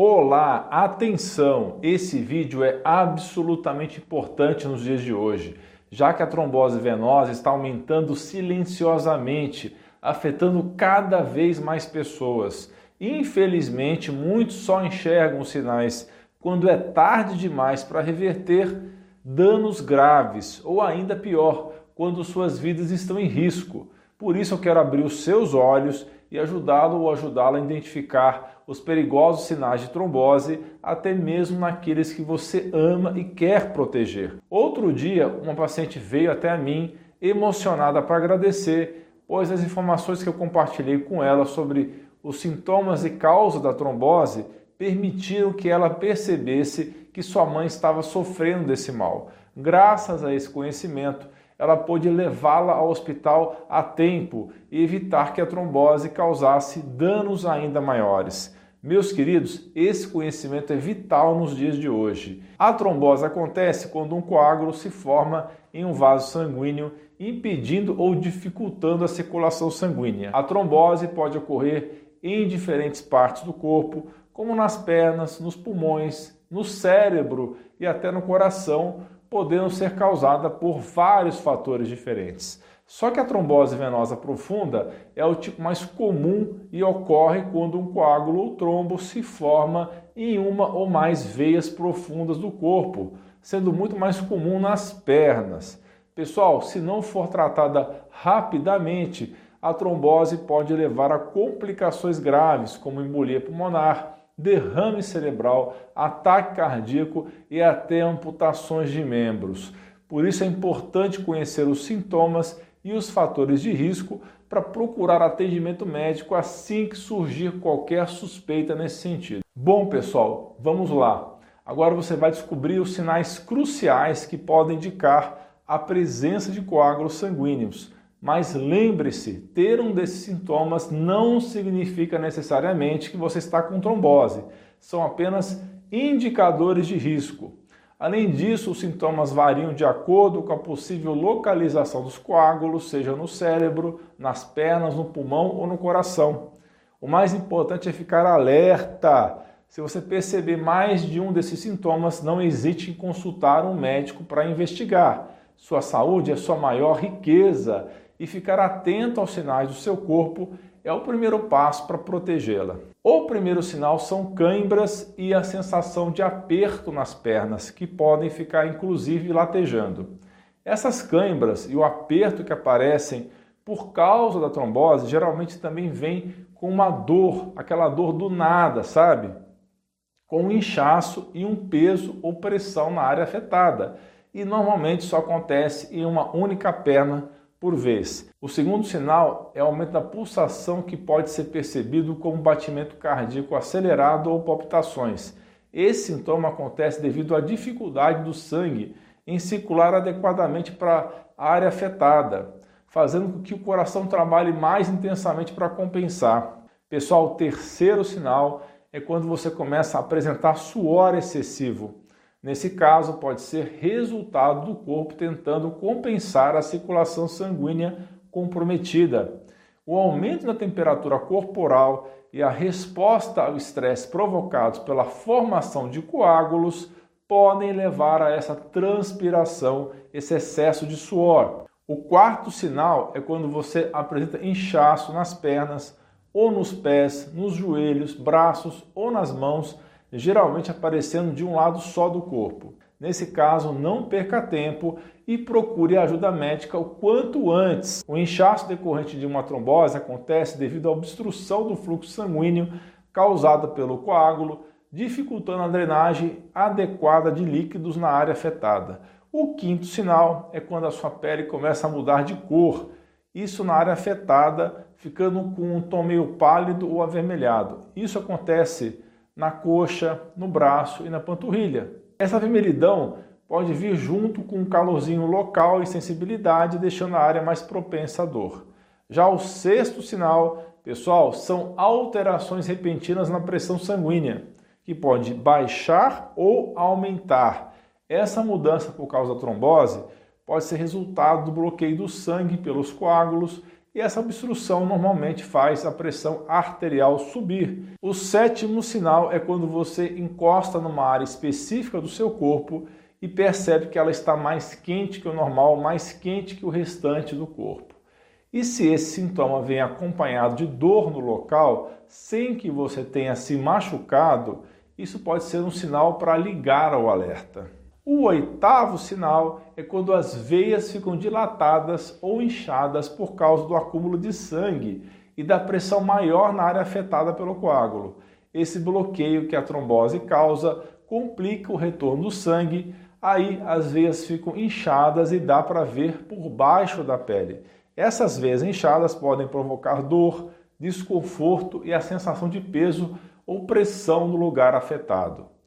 Olá, atenção! Esse vídeo é absolutamente importante nos dias de hoje, já que a trombose venosa está aumentando silenciosamente, afetando cada vez mais pessoas. Infelizmente, muitos só enxergam os sinais quando é tarde demais para reverter danos graves, ou ainda pior, quando suas vidas estão em risco. Por isso eu quero abrir os seus olhos e ajudá-lo ou ajudá-la a identificar os perigosos sinais de trombose, até mesmo naqueles que você ama e quer proteger. Outro dia, uma paciente veio até mim emocionada para agradecer, pois as informações que eu compartilhei com ela sobre os sintomas e causa da trombose permitiram que ela percebesse que sua mãe estava sofrendo desse mal. Graças a esse conhecimento, ela pôde levá-la ao hospital a tempo e evitar que a trombose causasse danos ainda maiores. Meus queridos, esse conhecimento é vital nos dias de hoje. A trombose acontece quando um coágulo se forma em um vaso sanguíneo, impedindo ou dificultando a circulação sanguínea. A trombose pode ocorrer em diferentes partes do corpo, como nas pernas, nos pulmões, no cérebro e até no coração, podendo ser causada por vários fatores diferentes. Só que a trombose venosa profunda é o tipo mais comum e ocorre quando um coágulo ou trombo se forma em uma ou mais veias profundas do corpo, sendo muito mais comum nas pernas. Pessoal, se não for tratada rapidamente, a trombose pode levar a complicações graves, como embolia pulmonar, derrame cerebral, ataque cardíaco e até amputações de membros. Por isso é importante conhecer os sintomas e os fatores de risco para procurar atendimento médico assim que surgir qualquer suspeita nesse sentido. Bom, pessoal, vamos lá. Agora você vai descobrir os sinais cruciais que podem indicar a presença de coágulos sanguíneos. Mas lembre-se, ter um desses sintomas não significa necessariamente que você está com trombose. São apenas indicadores de risco. Além disso, os sintomas variam de acordo com a possível localização dos coágulos, seja no cérebro, nas pernas, no pulmão ou no coração. O mais importante é ficar alerta. Se você perceber mais de um desses sintomas, não hesite em consultar um médico para investigar. Sua saúde é sua maior riqueza e ficar atento aos sinais do seu corpo é o primeiro passo para protegê-la. O primeiro sinal são cãibras e a sensação de aperto nas pernas, que podem ficar inclusive latejando. Essas cãibras e o aperto que aparecem por causa da trombose geralmente também vem com uma dor, aquela dor do nada, sabe? Com um inchaço e um peso ou pressão na área afetada. E normalmente isso acontece em uma única perna por vez. O segundo sinal é o aumento da pulsação que pode ser percebido como batimento cardíaco acelerado ou palpitações. Esse sintoma acontece devido à dificuldade do sangue em circular adequadamente para a área afetada, fazendo com que o coração trabalhe mais intensamente para compensar. Pessoal, o terceiro sinal é quando você começa a apresentar suor excessivo. Nesse caso, pode ser resultado do corpo tentando compensar a circulação sanguínea comprometida. O aumento da temperatura corporal e a resposta ao estresse provocados pela formação de coágulos podem levar a essa transpiração, esse excesso de suor. O quarto sinal é quando você apresenta inchaço nas pernas, ou nos pés, nos joelhos, braços ou nas mãos geralmente aparecendo de um lado só do corpo. Nesse caso, não perca tempo e procure ajuda médica o quanto antes. O inchaço decorrente de uma trombose acontece devido à obstrução do fluxo sanguíneo causada pelo coágulo, dificultando a drenagem adequada de líquidos na área afetada. O quinto sinal é quando a sua pele começa a mudar de cor, isso na área afetada, ficando com um tom meio pálido ou avermelhado. Isso acontece na coxa, no braço e na panturrilha. Essa vermelhidão pode vir junto com um calorzinho local e sensibilidade, deixando a área mais propensa à dor. Já o sexto sinal, pessoal, são alterações repentinas na pressão sanguínea, que pode baixar ou aumentar. Essa mudança por causa da trombose pode ser resultado do bloqueio do sangue pelos coágulos e essa obstrução normalmente faz a pressão arterial subir. O sétimo sinal é quando você encosta numa área específica do seu corpo e percebe que ela está mais quente que o normal, mais quente que o restante do corpo. E se esse sintoma vem acompanhado de dor no local, sem que você tenha se machucado, isso pode ser um sinal para ligar ao alerta. O oitavo sinal é quando as veias ficam dilatadas ou inchadas por causa do acúmulo de sangue e da pressão maior na área afetada pelo coágulo. Esse bloqueio que a trombose causa complica o retorno do sangue, aí as veias ficam inchadas e dá para ver por baixo da pele. Essas veias inchadas podem provocar dor, desconforto e a sensação de peso ou pressão no lugar afetado.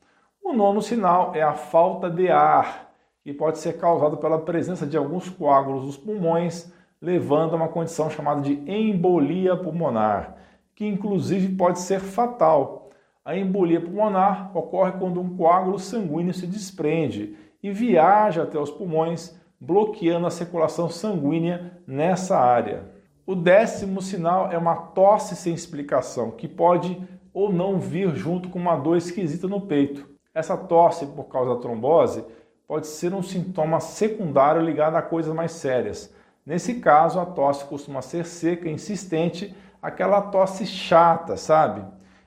O nono sinal é a falta de ar, que pode ser causado pela presença de alguns coágulos nos pulmões, levando a uma condição chamada de embolia pulmonar, que inclusive pode ser fatal. A embolia pulmonar ocorre quando um coágulo sanguíneo se desprende e viaja até os pulmões, bloqueando a circulação sanguínea nessa área. O décimo sinal é uma tosse sem explicação, que pode ou não vir junto com uma dor esquisita no peito. Essa tosse por causa da trombose pode ser um sintoma secundário ligado a coisas mais sérias. Nesse caso, a tosse costuma ser seca, insistente, aquela tosse chata, sabe?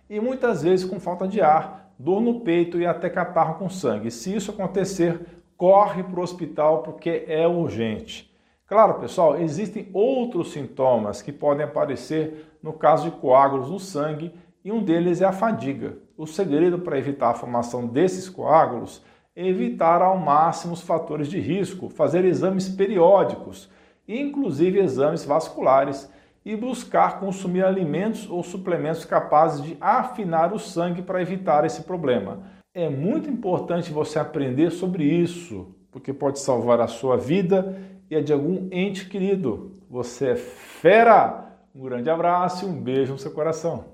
E muitas vezes com falta de ar, dor no peito e até catarro com sangue. Se isso acontecer, corre para o hospital porque é urgente. Claro, pessoal, existem outros sintomas que podem aparecer no caso de coágulos no sangue e um deles é a fadiga. O segredo para evitar a formação desses coágulos é evitar ao máximo os fatores de risco, fazer exames periódicos, inclusive exames vasculares, e buscar consumir alimentos ou suplementos capazes de afinar o sangue para evitar esse problema. É muito importante você aprender sobre isso, porque pode salvar a sua vida e a de algum ente querido. Você é fera! Um grande abraço e um beijo no seu coração.